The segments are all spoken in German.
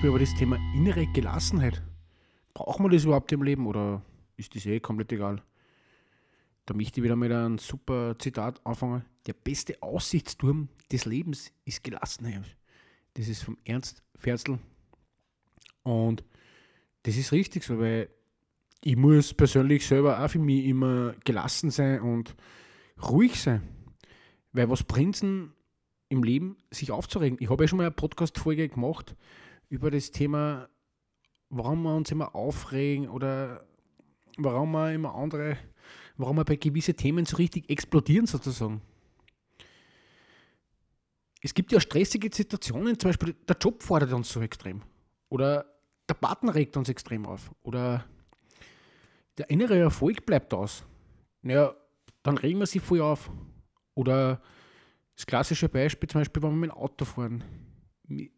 Sprechen wir über das Thema innere Gelassenheit. Brauchen wir das überhaupt im Leben oder ist das eh komplett egal? Da möchte ich wieder mit einem super Zitat anfangen. Der beste Aussichtsturm des Lebens ist Gelassenheit. Das ist vom Ernst Ferzl. Und das ist richtig so, weil ich muss persönlich selber auch für mich immer gelassen sein und ruhig sein. Weil was bringt denn im Leben, sich aufzuregen? Ich habe ja schon mal eine Podcast-Folge gemacht über das Thema, warum wir uns immer aufregen oder warum wir immer andere, warum wir bei gewissen Themen so richtig explodieren sozusagen. Es gibt ja stressige Situationen, zum Beispiel der Job fordert uns so extrem. Oder der Partner regt uns extrem auf. Oder der innere Erfolg bleibt aus. Naja, dann regen wir sie voll auf. Oder das klassische Beispiel zum Beispiel, wenn wir mit dem Auto fahren.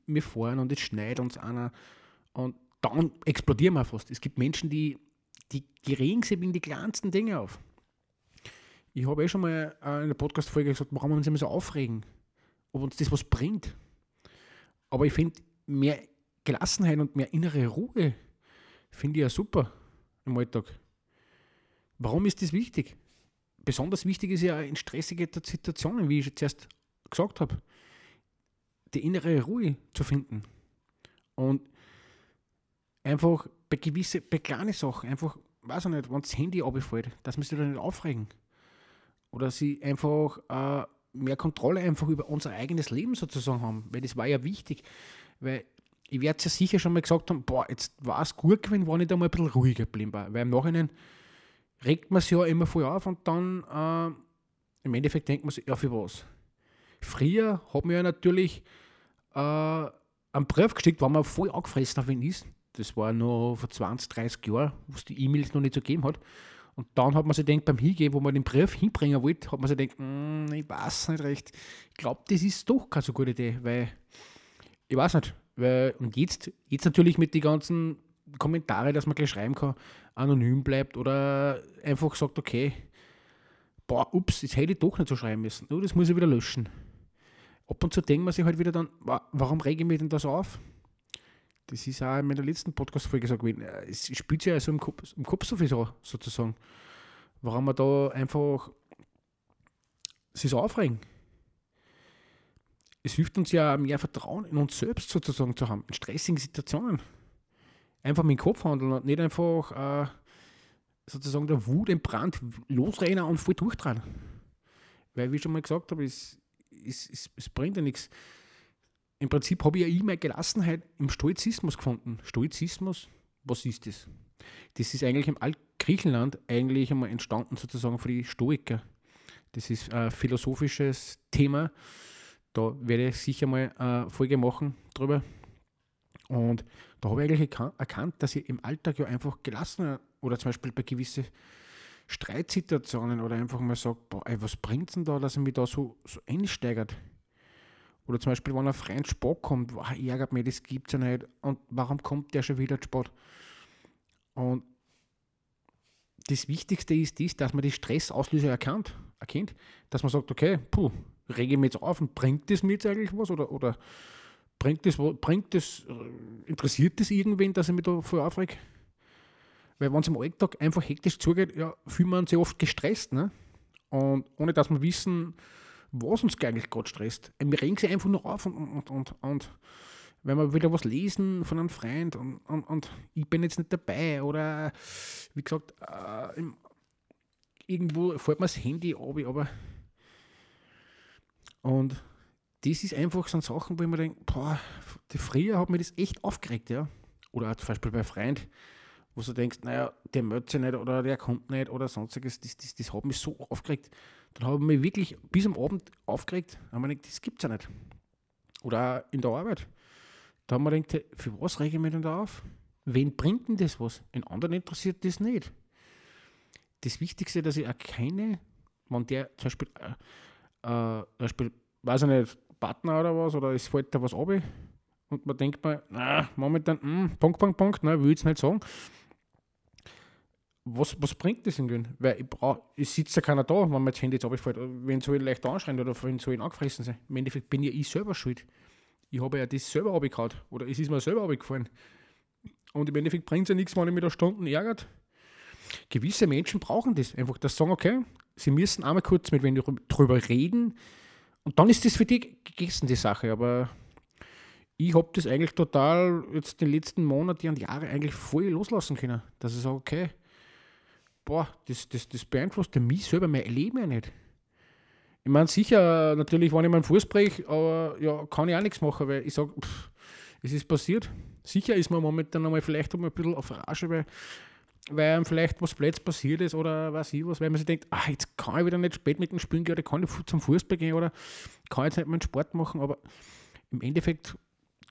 Wir fahren und es schneit uns einer und dann explodieren wir fast. Es gibt Menschen, die, die, regen sich wegen die kleinsten Dinge auf. Ich habe eh schon mal in der Podcast-Folge gesagt, warum wir uns immer so aufregen. Ob uns das was bringt. Aber ich finde, mehr Gelassenheit und mehr innere Ruhe finde ich ja super im Alltag. Warum ist das wichtig? Besonders wichtig ist ja in stressigen Situationen, wie ich zuerst gesagt habe, die innere Ruhe zu finden. Und einfach bei gewissen, bei kleinen Sachen, einfach, weiß ich nicht, wenn das Handy abfällt, dass man sich da nicht aufregen. Oder sie einfach äh, mehr Kontrolle einfach über unser eigenes Leben sozusagen haben. Weil das war ja wichtig. Weil ich werde es ja sicher schon mal gesagt haben, boah, jetzt war es gut gewesen, wenn ich da mal ein bisschen ruhiger geblieben war. Weil im Nachhinein regt man sich ja immer voll auf und dann äh, im Endeffekt denkt man sich, ja, für was? Früher hat man ja natürlich äh, einen Brief geschickt, wenn man voll angefressen auf ihn ist. Das war noch vor 20, 30 Jahren, wo es die E-Mails noch nicht so gegeben hat. Und dann hat man sich gedacht, beim Hingehen, wo man den Brief hinbringen wollte, hat man sich gedacht, mm, ich weiß nicht recht. Ich glaube, das ist doch keine so gute Idee, weil ich weiß nicht, weil, und jetzt, jetzt natürlich mit den ganzen Kommentaren, dass man gleich schreiben kann, anonym bleibt oder einfach sagt, okay, boah, ups, das hätte ich doch nicht so schreiben müssen. Oh, das muss ich wieder löschen. Ab und zu denkt man sich halt wieder dann, warum rege ich mich denn das auf? Das ist auch in meiner letzten Podcast-Folge gesagt gewesen. Es spielt sich ja so im Kopf, im Kopf so viel so, sozusagen. Warum man da einfach sich so aufregen es hilft uns ja mehr Vertrauen in uns selbst sozusagen zu haben, in stressigen Situationen. Einfach mit dem Kopf handeln und nicht einfach äh, sozusagen der Wut im Brand losrennen und voll durchdrehen. Weil, wie ich schon mal gesagt habe, es, es, es, es bringt ja nichts. Im Prinzip habe ich ja immer Gelassenheit im Stoizismus gefunden. Stoizismus, was ist das? Das ist eigentlich im Altgriechenland eigentlich einmal entstanden sozusagen für die Stoiker. Das ist ein philosophisches Thema, da werde ich sicher mal eine Folge machen drüber. Und da habe ich eigentlich erkannt, dass ich im Alltag ja einfach gelassener oder zum Beispiel bei gewissen Streitsituationen oder einfach mal sage, boah, ey, was bringt es denn da, dass er mich da so, so einsteigert? Oder zum Beispiel, wenn ein Freund Sport kommt, boah, ärgert mich, das gibt es ja nicht. Und warum kommt der schon wieder Sport? Und das Wichtigste ist dies, dass man die Stressauslöser erkannt, erkennt, dass man sagt, okay, puh, rege ich mich jetzt auf und bringt das mir jetzt eigentlich was? Oder, oder bringt das, bringt das, äh, interessiert das irgendwen, dass ich mich da voll aufrege? Weil wenn es im Alltag einfach hektisch zugeht, ja, fühlt man sich oft gestresst. Ne? Und ohne dass wir wissen, was uns eigentlich gerade stresst. Wir regen sich einfach nur auf und, und, und, und wenn wir wieder was lesen von einem Freund und, und, und ich bin jetzt nicht dabei oder wie gesagt, äh, irgendwo fällt mir das Handy ab, aber und das ist einfach so Sachen, wo ich mir denke, boah, die früher hat mir das echt aufgeregt, ja. Oder zum Beispiel bei Freund, wo du denkst, naja, der meldet sich nicht oder der kommt nicht oder sonstiges, das, das, das hat mich so aufgeregt. Dann habe ich mich wirklich bis am Abend aufgeregt, aber ich gedacht, das gibt es ja nicht. Oder auch in der Arbeit. Da haben wir gedacht, für was rege ich mich denn da auf? Wen bringt denn das was? In anderen interessiert das nicht. Das Wichtigste, dass ich auch keine, wenn der zum Beispiel, äh, äh, zum Beispiel weiß ich nicht, Partner oder was, oder es fällt da was ab und man denkt mal, na, momentan, mh, hm, Punkt, Punkt, Punkt, nein, will ich jetzt nicht sagen. Was, was bringt das denn? Weil ich, brauch, ich sitze ja keiner da, wenn mir das Handy jetzt abfällt. Wenn soll ich leicht anschreien oder wenn soll ich angefressen sein? Im Endeffekt bin ja ich selber schuld. Ich habe ja das selber abgehauen oder es ist mir selber abgefallen. Und im Endeffekt bringt es ja nichts, wenn ich mich da Stunden ärgert. Gewisse Menschen brauchen das. Einfach das sagen, okay, sie müssen einmal kurz mit wenn drüber reden und dann ist das für die gegessen, die Sache. Aber ich habe das eigentlich total jetzt den letzten Monaten und Jahre eigentlich voll loslassen können. Dass ich sage, okay, boah, das, das, das beeinflusst mich selber, mein Leben ja nicht. Ich meine, sicher, natürlich, wenn ich meinen Fuß breche, aber ja, kann ich auch nichts machen, weil ich sage, es ist passiert. Sicher ist man momentan einmal vielleicht ein bisschen auf Rage, weil, weil einem vielleicht was blöds passiert ist oder weiß ich was, weil man sich denkt, ach, jetzt kann ich wieder nicht spät mit dem Spielen gehen oder kann ich zum Fußball gehen oder kann jetzt nicht meinen Sport machen, aber im Endeffekt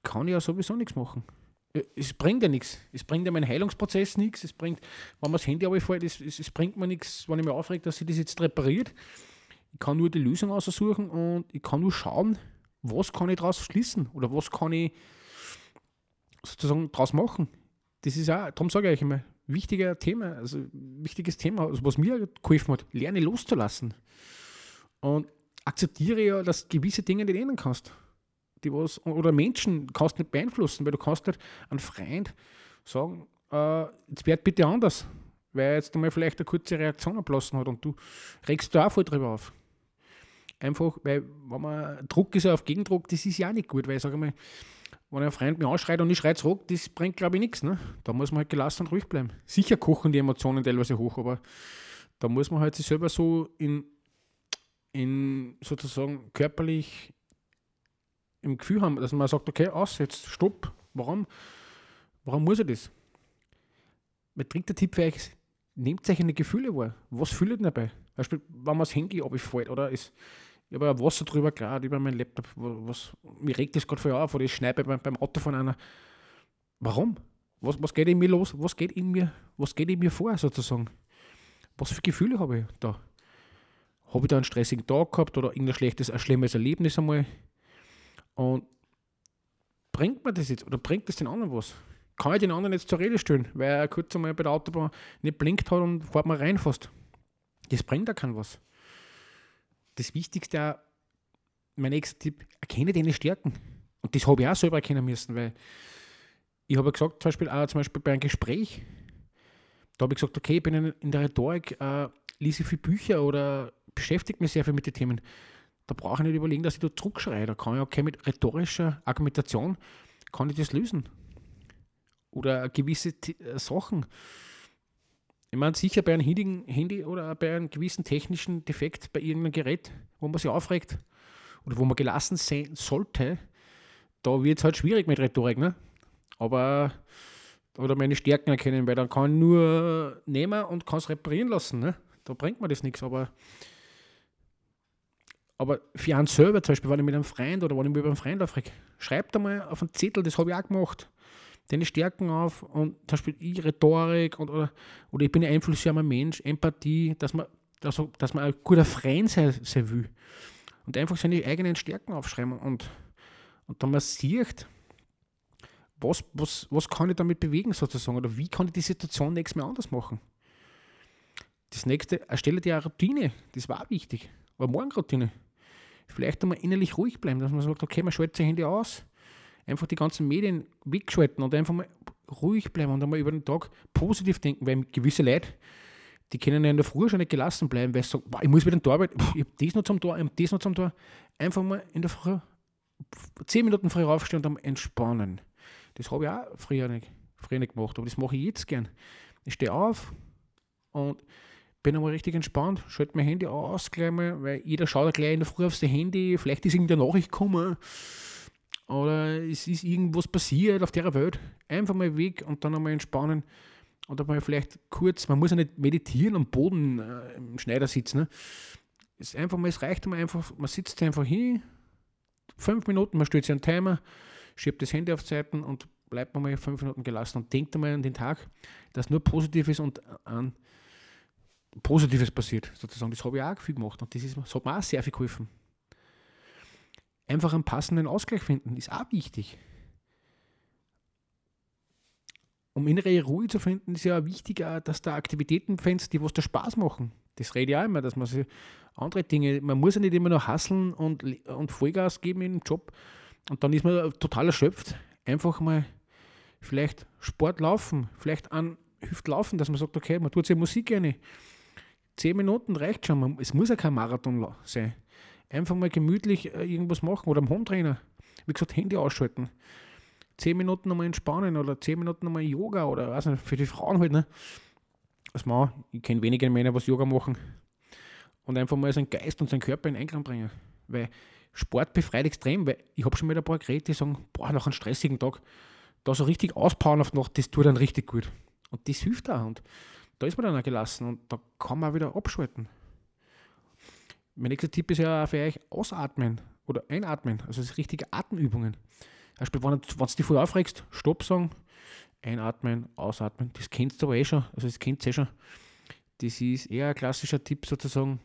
kann ich ja sowieso nichts machen. Es bringt ja nichts. Es bringt ja meinen Heilungsprozess nichts. Es bringt, wenn man das Handy abfällt, es, es, es bringt mir nichts, wenn ich mich aufrege, dass sie das jetzt repariert. Ich kann nur die Lösung aussuchen und ich kann nur schauen, was kann ich daraus schließen oder was kann ich sozusagen daraus machen. Das ist auch, darum sage ich euch immer, wichtiger Thema, also wichtiges Thema, also was mir geholfen hat, lerne loszulassen. Und akzeptiere ja, dass gewisse Dinge nicht ändern kannst die was, oder Menschen kannst nicht beeinflussen, weil du kannst nicht einen Freund sagen, äh, jetzt wird bitte anders, weil er jetzt einmal vielleicht eine kurze Reaktion ablassen hat und du regst da auch voll drüber auf. Einfach, weil wenn man Druck ist auf Gegendruck, das ist ja auch nicht gut, weil ich sage mal, wenn ein Freund mich anschreit und ich schreie zurück, das bringt glaube ich nichts. Ne? Da muss man halt gelassen und ruhig bleiben. Sicher kochen die Emotionen teilweise hoch, aber da muss man halt sich selber so in, in sozusagen körperlich im Gefühl haben, dass man sagt, okay, aus, jetzt stopp. Warum? Warum muss er das? Mein dritter Tipp für euch nehmt euch eine Gefühle wahr. Was fühlt ihr dabei? Beispiel, wenn man das Handy abfällt oder ist, ich habe ja Wasser drüber klar, über meinen Laptop, was, mir regt das gerade voll auf oder ich schneide beim, beim Auto von einer. Warum? Was, was geht in mir los? Was geht in mir, was geht in mir vor, sozusagen? Was für Gefühle habe ich da? Habe ich da einen stressigen Tag gehabt oder irgendein schlechtes, ein schlimmes Erlebnis einmal? Und bringt mir das jetzt oder bringt das den anderen was? Kann ich den anderen jetzt zur Rede stellen, weil er kurz einmal bei der Autobahn nicht blinkt hat und fährt mal rein fast? Das bringt da kein was. Das Wichtigste, mein nächster Tipp, erkenne deine Stärken. Und das habe ich auch selber erkennen müssen, weil ich habe gesagt, zum Beispiel, auch zum Beispiel bei einem Gespräch, da habe ich gesagt, okay, ich bin in der Rhetorik, äh, lese viel Bücher oder beschäftige mich sehr viel mit den Themen. Da brauche ich nicht überlegen, dass ich da zurückschreie. Da kann ich okay mit rhetorischer Argumentation kann ich das lösen. Oder gewisse äh, Sachen. Ich meine, sicher bei einem Handy oder bei einem gewissen technischen Defekt bei irgendeinem Gerät, wo man sich aufregt oder wo man gelassen sein sollte, da wird es halt schwierig mit Rhetorik. Ne? Aber oder meine Stärken erkennen, weil dann kann ich nur nehmen und kann es reparieren lassen. Ne? Da bringt mir das nichts. Aber aber für einen selber, zum Beispiel, wenn ich mit einem Freund oder wenn ich mit einem Freund aufrege, schreibt einmal auf einen Zettel, das habe ich auch gemacht, deine Stärken auf und zum Beispiel ich Rhetorik und, oder, oder ich bin ein einflussreicher Mensch, Empathie, dass man, dass, dass man ein guter Freund sein, sein will. Und einfach seine eigenen Stärken aufschreiben und, und dann man sieht, was, was, was kann ich damit bewegen sozusagen oder wie kann ich die Situation nächstes Mal anders machen. Das nächste, erstelle dir eine Routine, das war wichtig, eine Morgenroutine vielleicht einmal innerlich ruhig bleiben, dass man sagt, okay, man schaltet sein Handy aus, einfach die ganzen Medien wegschalten und einfach mal ruhig bleiben und einmal über den Tag positiv denken, weil gewisse Leute, die können ja in der Früh schon nicht gelassen bleiben, weil sie sagen, ich muss wieder in der Arbeit, ich habe das noch zum Tor, ich habe das noch zum Tor. Einfach mal in der Früh, zehn Minuten früher aufstehen und dann entspannen. Das habe ich auch früher nicht, früher nicht gemacht, aber das mache ich jetzt gern. Ich stehe auf und bin einmal richtig entspannt, schalte mein Handy aus gleich mal, weil jeder schaut ja gleich in der Früh aufs Handy, vielleicht ist irgendeine Nachricht gekommen oder es ist irgendwas passiert auf der Welt. Einfach mal weg und dann einmal entspannen oder mal vielleicht kurz, man muss ja nicht meditieren am Boden äh, im Schneidersitz. Ne? Es, einfach mal, es reicht mal einfach, man sitzt einfach hin, fünf Minuten, man stellt sich einen Timer, schiebt das Handy auf Zeiten und bleibt man mal fünf Minuten gelassen und denkt einmal an den Tag, dass nur Positives und an Positives passiert, sozusagen. Das habe ich auch viel gemacht und das, ist, das hat mir auch sehr viel geholfen. Einfach einen passenden Ausgleich finden, ist auch wichtig. Um innere Ruhe zu finden, ist ja auch wichtig, dass da Aktivitäten findest, die was da Spaß machen. Das rede ich auch immer, dass man sich andere Dinge, man muss ja nicht immer nur hasseln und, und Vollgas geben im Job und dann ist man total erschöpft. Einfach mal vielleicht Sport laufen, vielleicht an Hüftlaufen, dass man sagt, okay, man tut sich Musik gerne. Zehn Minuten reicht schon, es muss ja kein Marathon sein einfach mal gemütlich äh, irgendwas machen oder am Hometrainer. Wie gesagt, Handy ausschalten. Zehn Minuten nochmal entspannen oder zehn Minuten nochmal Yoga oder was nicht, für die Frauen halt. Ne? Als Mann, ich kenne wenige Männer, was Yoga machen. Und einfach mal seinen Geist und seinen Körper in Einklang bringen. Weil Sport befreit extrem, weil ich habe schon mal ein paar geredet, die sagen, boah, nach einem stressigen Tag, da so richtig auspowern auf die Nacht, das tut dann richtig gut. Und das hilft auch. Und da ist man dann auch gelassen und da kann man auch wieder abschalten. Mein nächster Tipp ist ja für euch ausatmen oder einatmen, also das richtige Atemübungen. Beispiel, wenn, du dich voll aufregst, Stopp sagen, einatmen, ausatmen. Das kennst du aber eh schon, also das kennt ihr eh schon. Das ist eher ein klassischer Tipp sozusagen.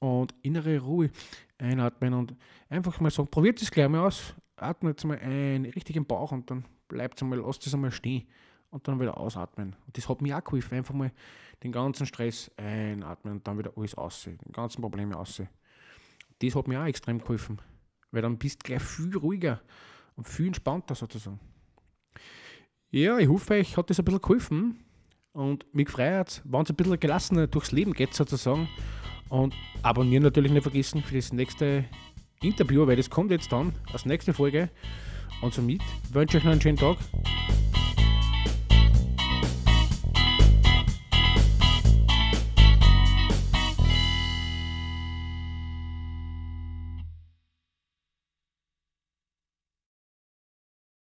Und innere Ruhe einatmen und einfach mal sagen, probiert das gleich mal aus. Atmet mal ein, richtig im Bauch und dann bleibt es einmal, lasst es einmal stehen und dann wieder ausatmen. Und das hat mir auch geholfen, einfach mal den ganzen Stress einatmen und dann wieder alles aussehen, die ganzen Probleme aussehen. Das hat mir auch extrem geholfen, weil dann bist du gleich viel ruhiger und viel entspannter sozusagen. Ja, ich hoffe, euch hat das ein bisschen geholfen und mich freut wenn es ein bisschen gelassener durchs Leben geht sozusagen. Und abonnieren natürlich nicht vergessen für das nächste Interview, weil das kommt jetzt dann als nächste Folge. Und somit wünsche ich euch noch einen schönen Tag.